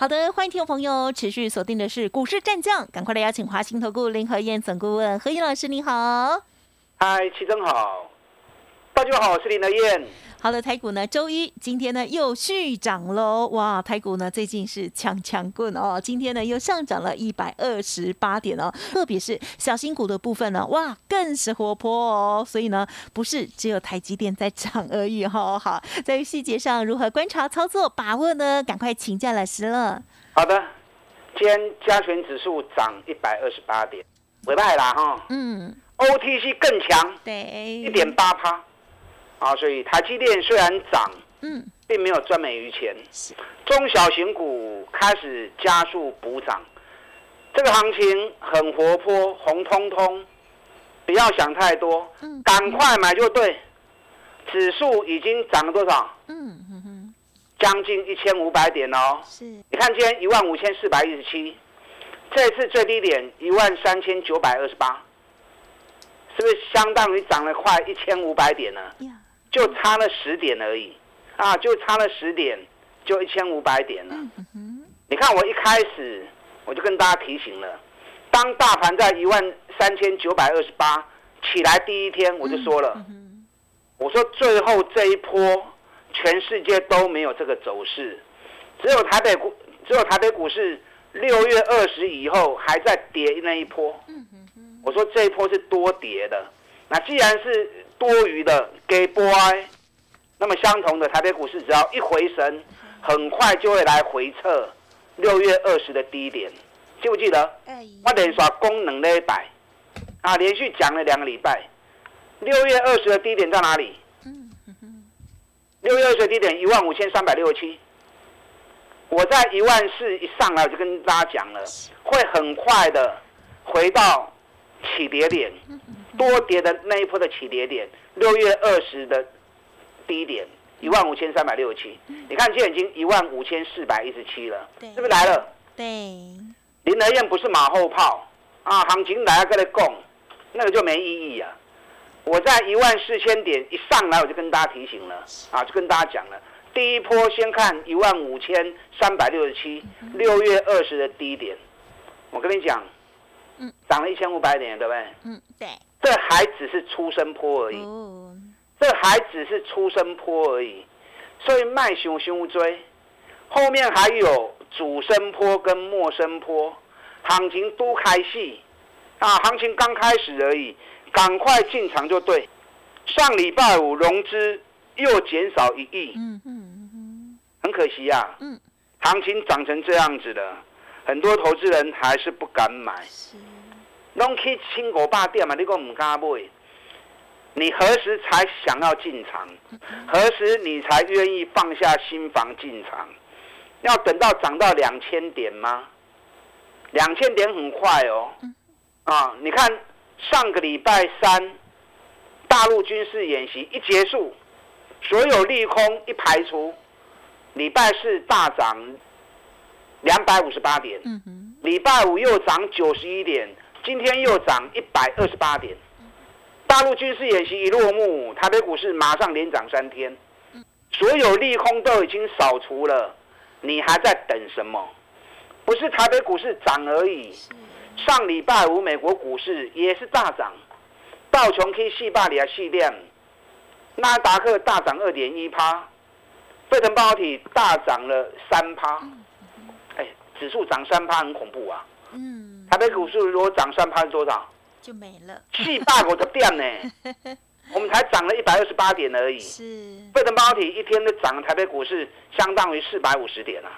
好的，欢迎听众朋友持续锁定的是股市战将，赶快来邀请华兴投顾林和燕总顾问何燕老师，你好。嗨，齐总好，大家好，我是林和燕。好的，台股呢，周一今天呢又续涨喽，哇，台股呢最近是强强棍哦，今天呢又上涨了一百二十八点哦，特别是小新股的部分呢，哇，更是活泼哦，所以呢不是只有台积电在涨而已哈，好，在细节上如何观察操作把握呢？赶快请教老师了。好的，今天加权指数涨一百二十八点，尾拜啦哈，嗯，OTC 更强，对，一点八趴。啊，所以台积电虽然涨，嗯，并没有赚美于钱。中小型股开始加速补涨，这个行情很活泼，红彤彤，不要想太多，嗯，赶快买就对。指数已经涨了多少？嗯嗯嗯，将近一千五百点哦。是，你看今天一万五千四百一十七，这次最低点一万三千九百二十八，是不是相当于涨了快一千五百点呢？就差了十点而已，啊，就差了十点，就一千五百点了。你看我一开始我就跟大家提醒了，当大盘在一万三千九百二十八起来第一天，我就说了，我说最后这一波全世界都没有这个走势，只有台北股，只有台北股市六月二十以后还在跌那一波。我说这一波是多跌的，那既然是。多余的给 boy，那么相同的台北股市只要一回神，很快就会来回测六月二十的低点，记不记得？我连刷功能那一百啊，连续讲了两个礼拜，六月二十的低点在哪里？六月二十的低点一万五千三百六十七，我在一万四一上来我就跟大家讲了，会很快的回到起跌点。多跌的那一波的起跌点，六月二十的低点一万五千三百六十七，你看现在已经一万五千四百一十七了，是不是来了？对，林德燕不是马后炮。啊，行情来跟你供，那个就没意义啊。我在一万四千点一上来，我就跟大家提醒了。啊，就跟大家讲了，第一波先看一万五千三百六十七，六月二十的低点，我跟你讲，嗯，涨了一千五百点，对不对？嗯，对。这还只是出生坡而已，这还只是出生坡而已，所以卖熊熊追，后面还有主升坡跟末升坡，行情都开戏，啊，行情刚开始而已，赶快进场就对。上礼拜五融资又减少一亿，嗯嗯嗯，很可惜啊，嗯，行情涨成这样子了，很多投资人还是不敢买。拢去千五百点嘛？你讲唔敢买？你何时才想要进场？何时你才愿意放下心房进场？要等到涨到两千点吗？两千点很快哦。啊，你看上个礼拜三，大陆军事演习一结束，所有利空一排除，礼拜四大涨两百五十八点，礼拜五又涨九十一点。今天又涨一百二十八点，大陆军事演习一落幕，台北股市马上连涨三天，所有利空都已经扫除了，你还在等什么？不是台北股市涨而已，上礼拜五美国股市也是大涨，道琼 K 细霸里啊系量，纳达克大涨二点一趴，费城半导体大涨了三趴，哎，指数涨三趴很恐怖啊。嗯。台北股市如果涨三趴多少？就没了。气大我的店呢？我们才涨了一百二十八点而已。是。费城半导体一天的涨，台北股市相当于四百五十点啊！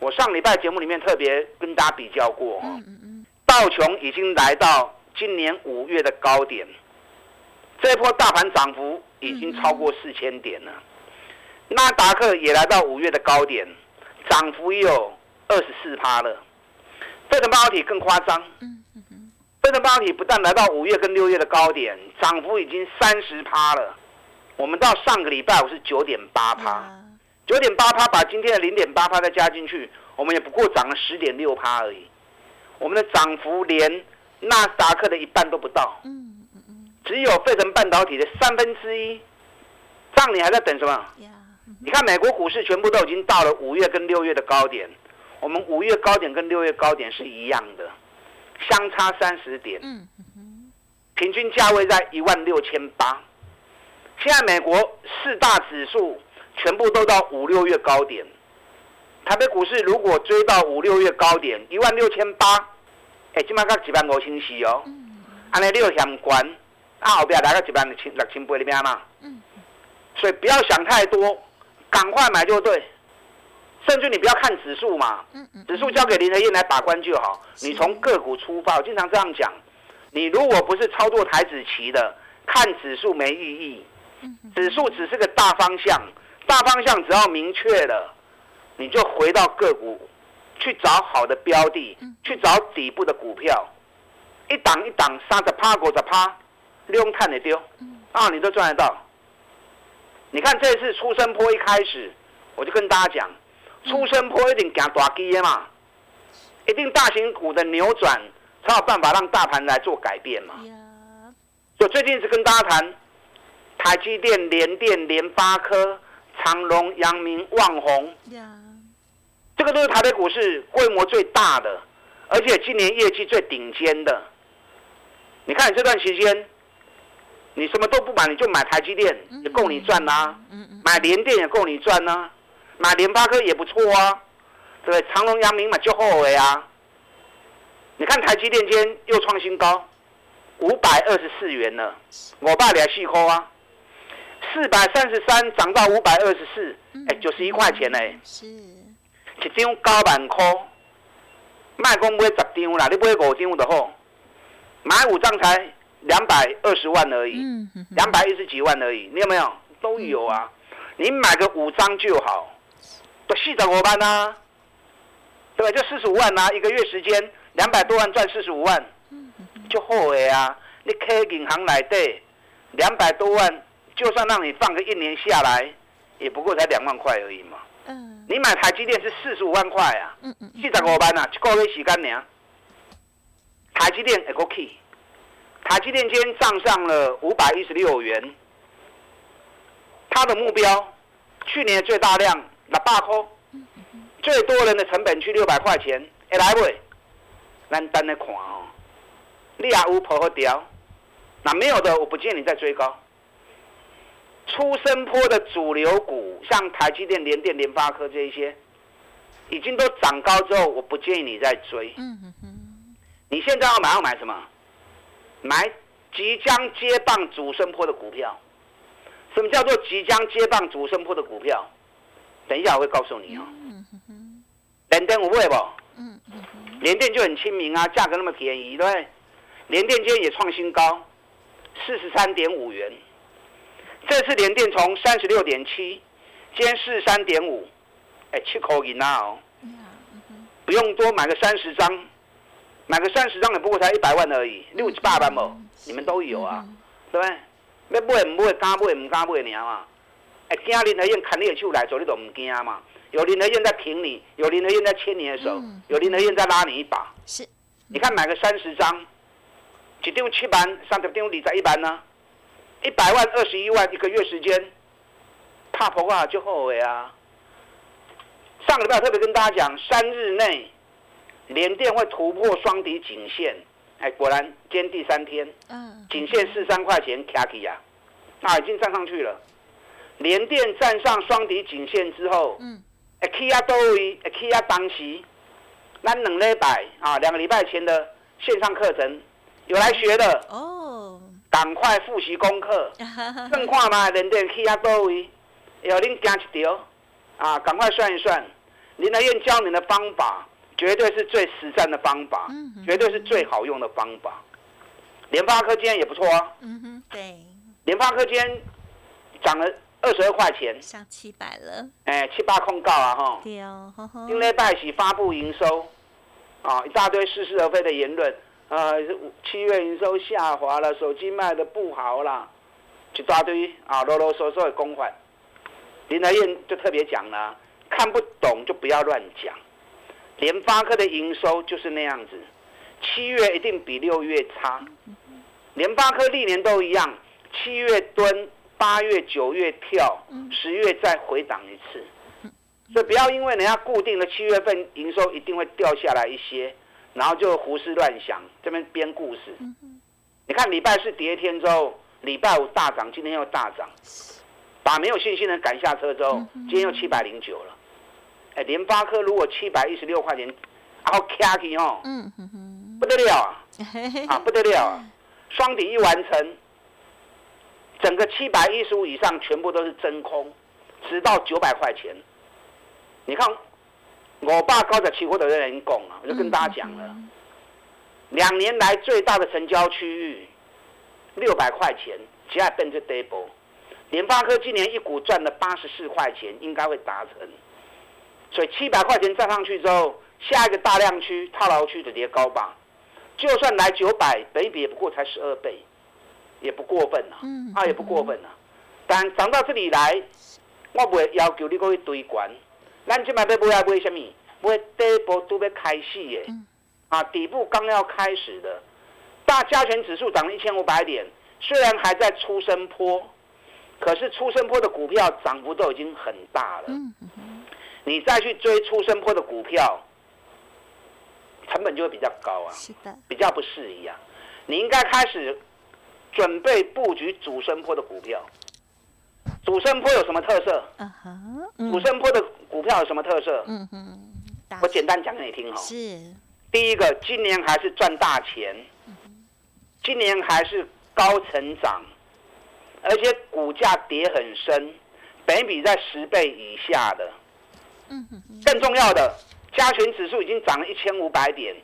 我上礼拜节目里面特别跟大家比较过哦。嗯嗯道琼已经来到今年五月的高点，这一波大盘涨幅已经超过四千点了。纳达克也来到五月的高点，涨幅也有二十四趴了。费城半导体更夸张，费城半导体不但来到五月跟六月的高点，涨幅已经三十趴了。我们到上个礼拜我是九点八趴，九点八趴，把今天的零点八趴再加进去，我们也不过涨了十点六趴而已。我们的涨幅连纳斯达克的一半都不到，只有费城半导体的三分之一。这样你还在等什么？你看美国股市全部都已经到了五月跟六月的高点，我们五月高点跟六月高点是一样的，相差三十点，平均价位在一万六千八。现在美国四大指数全部都到五六月高点，台北股市如果追到五六月高点一万六千八，哎，今麦到一万五千四哦，安尼你又嫌关，啊后边来个一万六千六千八里面嘛，所以不要想太多，赶快买就对。甚至你不要看指数嘛，指数交给林德燕来把关就好。你从个股出发，我经常这样讲。你如果不是操作台子棋的，看指数没意义。指数只是个大方向，大方向只要明确了，你就回到个股去找好的标的，去找底部的股票，一档一档三十趴、五十趴，利用看的丢，啊，你都赚得到。你看这次出生坡一开始，我就跟大家讲，出生坡一定行大基的嘛，一定大型股的扭转才有办法让大盘来做改变嘛。我最近是跟大家谈。台积电、联电、联发科、长隆、阳明、旺宏，这个都是台北股市规模最大的，而且今年业绩最顶尖的。你看你这段时间，你什么都不买，你就买台积电也够你赚啦，买联电也够你赚啦，买联发科也不错啊，对不对？长隆、阳明嘛就后悔啊。你看台积电今天又创新高，五百二十四元了，我爸俩细抠啊。四百三十三涨到五百二十四，哎，九十一块钱嘞，是，一张九万块，卖讲买十张啦，你买五张就好，买五张才两百二十万而已，两百一十几万而已，你有没有？都有啊，你买个五张就好，都四十五万啊，对吧？就四十五万啊，一个月时间两百多万赚四十五万，就好的啊！你开银行来底两百多万。就算让你放个一年下来，也不过才两万块而已嘛。嗯。你买台积电是四十五万块啊。嗯嗯。四十五万啊，一个月时间呢。台积电 o k 台积电今天涨上了五百一十六元。它的目标，去年最大量六百块，最多人的成本去六百块钱，会来不？咱等来看哦。你也有破和掉，那没有的，我不建议你再追高。出生坡的主流股，像台积电、联电、联发科这一些，已经都涨高之后，我不建议你再追。嗯嗯嗯。你现在要买要买什么？买即将接棒主升坡的股票。什么叫做即将接棒主升坡的股票？等一下我会告诉你哦。嗯。联电我会不？嗯嗯嗯。联电就很亲民啊，价格那么便宜，对不对？联电今天也创新高，四十三点五元。这次连电从三十六点七，今天四十三点五，哎，七口银啊哦，不用多买个三十张，买个三十张也不过才一百万而已，六十八万嘛，你们都有啊，对不对？要买唔买，敢买唔敢买你嘛？哎，惊林和燕砍你的手来做，你都唔惊嘛？有林和燕在挺你，有林和燕在牵你的手，有林和燕在拉你一把。是，你看买个三十张，一张七万，三十张二十一万呢？一百万二十一万一个月时间，怕婆啊就后悔啊！上个礼拜特别跟大家讲，三日内连电会突破双底颈线，哎，果然今天第三天，嗯，颈线四三块钱卡起呀，那已经站上去了。连电站上双底颈线之后，嗯，哎，K 啊多位，哎，K 啊当时，那两礼拜啊，两个礼拜前的线上课程有来学的哦。赶快复习功课，正看嘛，连电去啊多位，有恁加一条啊！赶快算一算，林德燕教你的方法，绝对是最实战的方法，嗯绝对是最好用的方法。联发科今天也不错啊，嗯哼，对，联发科今天涨了二十二块钱，上七百了，哎，七八控告啊哈，对哦，因为拜喜发布营收，啊，一大堆似是而非的言论。啊，七月营收下滑了，手机卖的不好啦，一大堆啊啰啰嗦嗦的公款。林德燕就特别讲了，看不懂就不要乱讲。联发科的营收就是那样子，七月一定比六月差。联发科历年都一样，七月蹲，八月、九月跳，十月再回档一次。所以不要因为人家固定的七月份营收一定会掉下来一些，然后就胡思乱想，这边编故事。你看礼拜四跌一天之后，礼拜五大涨，今天又大涨，把没有信心的赶下车之后，今天又七百零九了。哎，联发科如果七百一十六块钱，然后卡起哦，不得了啊，啊不得了啊！双底一完成，整个七百一十五以上全部都是真空，直到九百块钱。你看，我爸高的期货的人讲啊，我就跟大家讲了，两年来最大的成交区域六百块钱，只要奔着 double。联发科今年一股赚了八十四块钱，应该会达成。所以七百块钱站上去之后，下一个大量区套牢区的跌高吧。就算来九百，北比也不过才十二倍，也不过分呐，啊也不过分呐。但涨到这里来，我不会要求你去堆关。咱今摆要买来买什么？买底部都要开始的，啊，底部刚要开始的，大加权指数涨了一千五百点，虽然还在出生坡，可是出生坡的股票涨幅都已经很大了。你再去追出生坡的股票，成本就会比较高啊，是的，比较不适宜啊。你应该开始准备布局主升坡的股票。主升坡有什么特色？嗯哼，主升坡的股票有什么特色？嗯哼，我简单讲给你听哈。是，第一个，今年还是赚大钱，今年还是高成长，而且股价跌很深，本比在十倍以下的。嗯哼，更重要的，加权指数已经涨了一千五百点，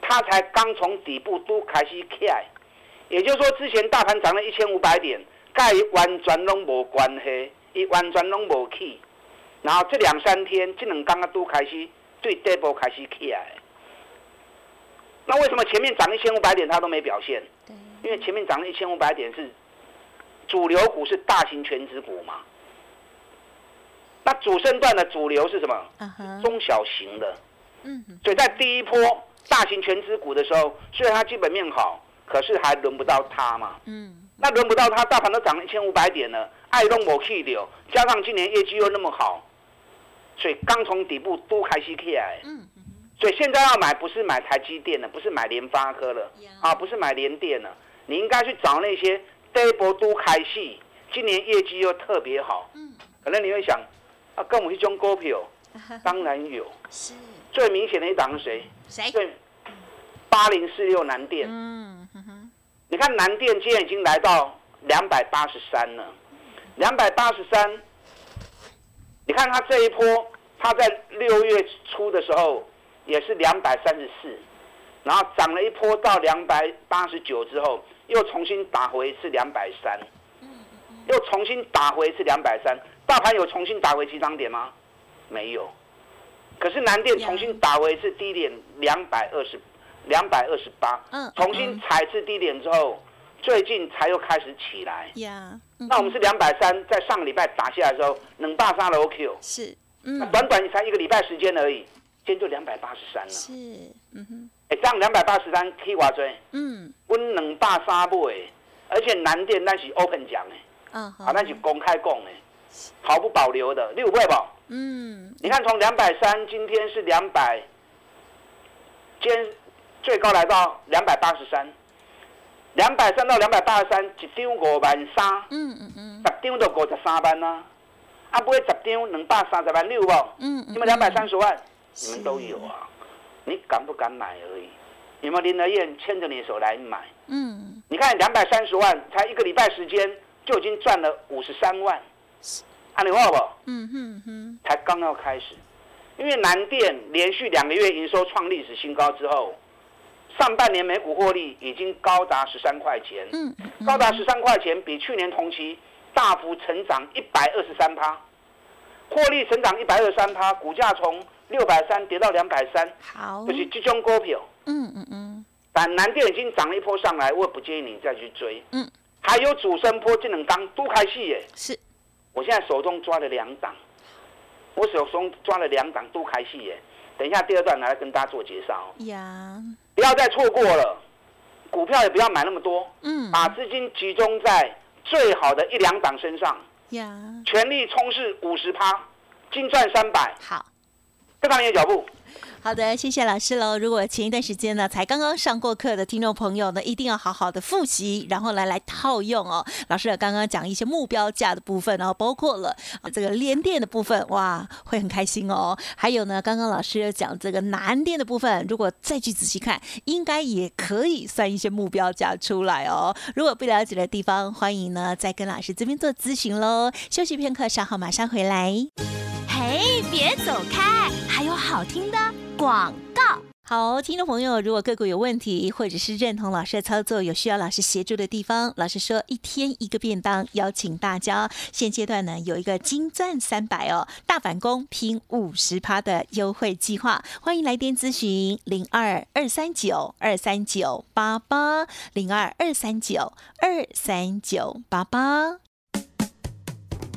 它才刚从底部都开始起来，也就是说，之前大盘涨了一千五百点。盖完全拢无关系，伊完全拢无起，然后这两三天，这两刚刚都开始对底部开始起来。那为什么前面涨一千五百点它都没表现？因为前面涨了一千五百点是主流股，是大型全值股嘛。那主升段的主流是什么？中小型的。嗯。所以在第一波大型全值股的时候，虽然它基本面好，可是还轮不到它嘛。嗯。那轮不到它，大盘都涨了一千五百点了，爱弄我气流，加上今年业绩又那么好，所以刚从底部都开始起来。嗯所以现在要买不是买台积电的，不是买联发科了，啊，不是买联电了，你应该去找那些低波都开戏，今年业绩又特别好。嗯。可能你会想，啊，跟我们一种股票，当然有。是。最明显的一档是谁？谁？对。八零四六南电。嗯。你看南电今天已经来到两百八十三了，两百八十三。你看它这一波，它在六月初的时候也是两百三十四，然后涨了一波到两百八十九之后，又重新打回一次两百三，又重新打回一次两百三。大盘有重新打回几涨点吗？没有。可是南电重新打回一次低点两百二十。两百二十八，嗯，重新踩次低点之后，最近才又开始起来。呀，那我们是两百三，在上个礼拜打下来的时候，能大杀了 OQ。是，嗯，短短才一个礼拜时间而已，今天就两百八十三了。是，嗯哼，哎，这样两百八十三可以挖追。嗯，温能大杀不哎，而且南电那是 open 讲哎，嗯，好，那是公开供哎，毫不保留的六会宝。嗯，你看从两百三，今天是两百，今天。最高来到两百八十三，两百三到两百八十三，一张五万三，嗯嗯嗯，十张就五十三万啦。啊，不会十张两百三十万六不？嗯嗯，你们两百三十万，你们都有啊。你敢不敢买而已？有没有林德燕牵着你的手来买？嗯，你看两百三十万，才一个礼拜时间就已经赚了五十三万，按你话不？嗯哼哼，才刚要开始，因为南电连续两个月营收创历史新高之后。上半年每股获利已经高达十三块钱，嗯，高达十三块钱，比去年同期大幅成长一百二十三趴，获利成长一百二十三趴，股价从六百三跌到两百三，好，就是这种股票，嗯嗯嗯，但南电已经涨了一波上来，我也不建议你再去追。嗯，还有主升波智能钢都开戏耶。是，我现在手中抓了两档，我手中抓了两档都开戏耶。等一下第二段来跟大家做介绍。呀，不要再错过了，股票也不要买那么多。嗯，把资金集中在最好的一两档身上。呀，全力冲刺五十趴，金赚三百。好，跟上你的脚步。好的，谢谢老师喽。如果前一段时间呢才刚刚上过课的听众朋友呢，一定要好好的复习，然后来来套用哦。老师刚刚讲一些目标价的部分，然后包括了这个连电的部分，哇，会很开心哦。还有呢，刚刚老师讲这个南电的部分，如果再去仔细看，应该也可以算一些目标价出来哦。如果不了解的地方，欢迎呢再跟老师这边做咨询喽。休息片刻，稍后马上回来。嘿，别走开，好听的。广告好，听众朋友，如果个股有问题，或者是认同老师的操作，有需要老师协助的地方，老师说一天一个便当，邀请大家。现阶段呢，有一个金钻三百哦，大反攻拼五十趴的优惠计划，欢迎来电咨询零二二三九二三九八八零二二三九二三九八八。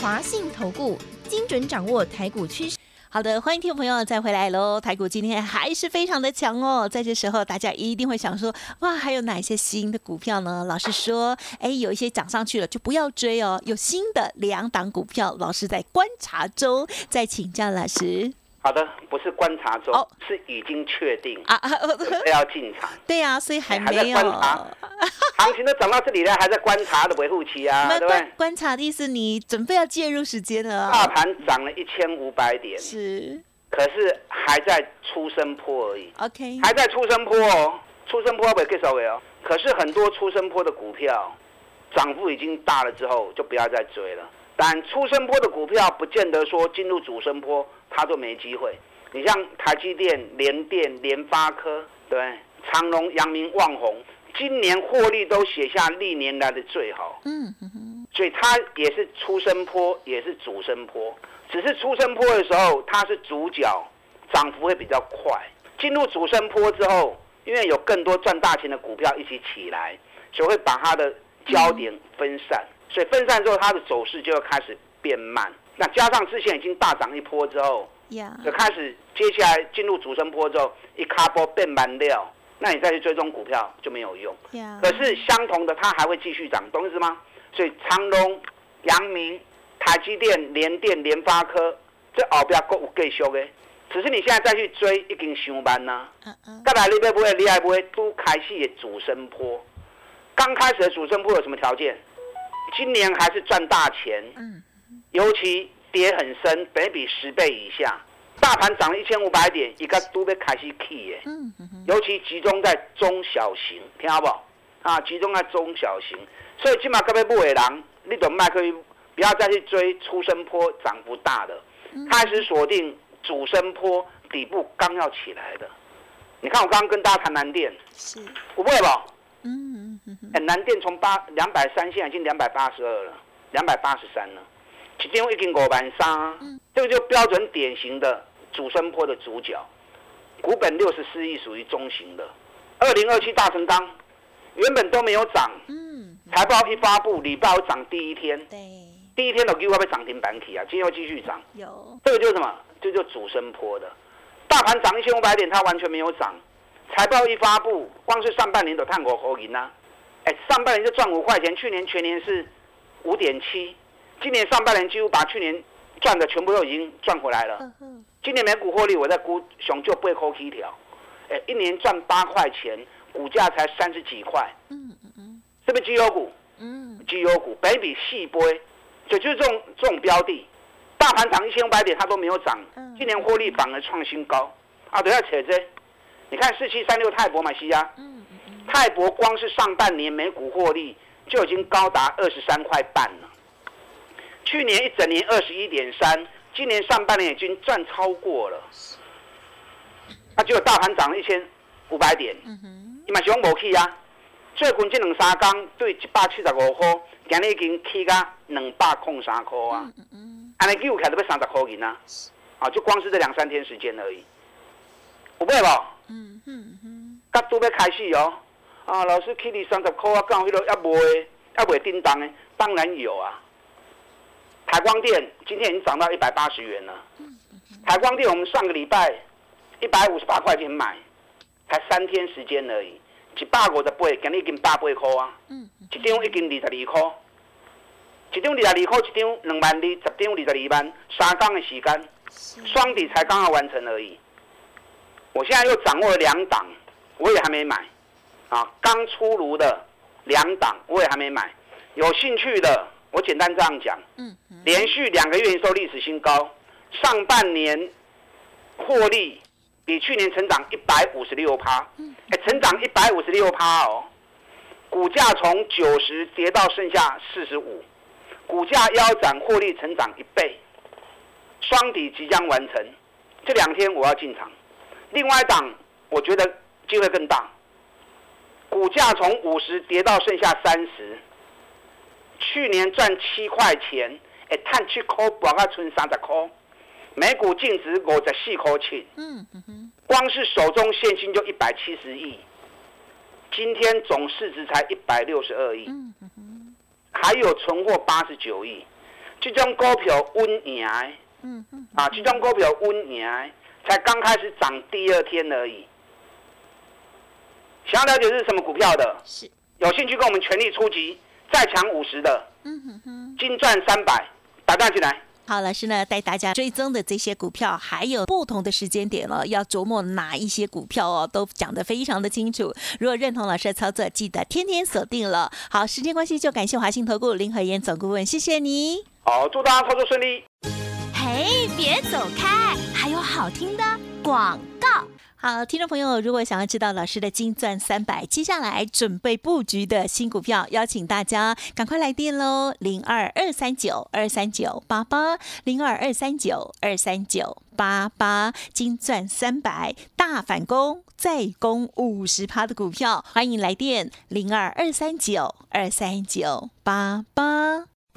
华信投顾精准掌握台股趋势。好的，欢迎听众朋友再回来喽！台股今天还是非常的强哦。在这时候，大家一定会想说：哇，还有哪些新的股票呢？老师说：哎，有一些涨上去了，就不要追哦。有新的两档股票，老师在观察中，再请教老师。好的，不是观察中，是已经确定啊，要进场。对呀，所以还没有。行情都涨到这里了，还在观察的维护期啊，对不对？观察的意思，你准备要介入时间了。大盘涨了一千五百点，是，可是还在出生坡而已。OK，还在出生坡哦，出生坡不会介绍给哦。可是很多出生坡的股票，涨幅已经大了之后，就不要再追了。但出生坡的股票，不见得说进入主升坡，它就没机会。你像台积电、联电、联发科，对，长隆、阳明、旺宏。今年获利都写下历年来的最好，嗯，所以它也是出生坡，也是主升坡，只是出生坡的时候它是主角，涨幅会比较快。进入主升坡之后，因为有更多赚大钱的股票一起起来，所以会把它的焦点分散，所以分散之后它的走势就会开始变慢。那加上之前已经大涨一波之后，就开始接下来进入主升坡之后，一卡波变慢掉。那你再去追踪股票就没有用。可是相同的，它还会继续涨，懂意思吗？所以长隆、阳明、台积电、联电、联发科，这后边各有继续的。只是你现在再去追，已经上班啦。嗯嗯。再来你会不会？你还不会？都开始的主升坡。刚开始的主升坡有什么条件？今年还是赚大钱。嗯。尤其跌很深，得比十倍以下。大盘涨了一千五百点，一个都被开始起耶。嗯尤其集中在中小型，听好不？啊，集中在中小型，所以起码各位不为人，你懂麦克不要再去追出生坡涨不大的，开始锁定主升坡底部刚要起来的。你看我刚刚跟大家谈蓝电，是，不会吧？嗯嗯嗯。哎，南电从八两百三，现在已经两百八十二了，两百八十三了。其中已经五万三，这个就标准典型的主升坡的主角，股本六十四亿，属于中型的。二零二七大成钢原本都没有涨，嗯，财报一发布，礼拜涨第一天，对，第一天的股票被涨停板起啊，今天又继续涨，有，这个就是什么？这就主升坡的，大盘涨一千五百点，它完全没有涨，财报一发布，光是上半年的探股合银啊，哎，上半年就赚五块钱，去年全年是五点七。今年上半年几乎把去年赚的全部都已经赚回来了。今年每股获利我在估，熊就不会扣七条，哎，一年赚八块钱，股价才三十几块。嗯嗯嗯，是不是绩优股？嗯，绩优股，北比细波，就就是这种这种标的，大盘涨一千五百点它都没有涨，今年获利反而创新高。啊，等下扯这，你看四七三六泰博买西亚，泰博光是上半年每股获利就已经高达二十三块半了，去年一整年二十一点三，今年上半年已经赚超过了。那结果大盘涨了一千五百点，你嘛是讲无去啊？最近这两三天对一百七十五块，今日已经起到两百空三块啊！安尼起有起来都要三十块银啊！啊，就光是这两三天时间而已，有买无？嗯嗯嗯，甲都要开始哦！啊，老师起你三十块啊，刚好迄个要卖，要卖叮当的，当然有啊。台光电今天已经涨到一百八十元了。台光电我们上个礼拜一百五十八块钱买，才三天时间而已，一百五十八，今日已经百八块啊。嗯。一张已经二十二块，一张二十二块，一张两万二，十张二十二万，三天的时间，双底才刚好完成而已。我现在又掌握了两档，我也还没买。啊，刚出炉的两档我也还没买，有兴趣的我简单这样讲，嗯，连续两个月收历史新高，上半年获利比去年成长一百五十六趴，哎，成长一百五十六趴哦，股价从九十跌到剩下四十五，股价腰斩，获利成长一倍，双底即将完成，这两天我要进场，另外一档我觉得机会更大。股价从五十跌到剩下三十，去年赚七块钱，哎，碳七块，博个存三十块，每股净值五十四块钱。嗯哼，光是手中现金就一百七十亿，今天总市值才一百六十二亿。嗯哼，还有存货八十九亿，这张股票温赢。嗯哼，啊，这张股票温赢，才刚开始涨第二天而已。想要了解是什么股票的，是有兴趣跟我们全力出击，再抢五十的，嗯哼哼，金赚三百，打断进来。好，老师呢带大家追踪的这些股票，还有不同的时间点了，要琢磨哪一些股票哦，都讲得非常的清楚。如果认同老师的操作，记得天天锁定了。好，时间关系就感谢华信投顾林和燕总顾问，谢谢你。好，祝大家操作顺利。嘿，别走开，好听的广告。好，听众朋友，如果想要知道老师的金钻三百接下来准备布局的新股票，邀请大家赶快来电喽，零二二三九二三九八八，零二二三九二三九八八，金钻三百大反攻，再攻五十趴的股票，欢迎来电零二二三九二三九八八。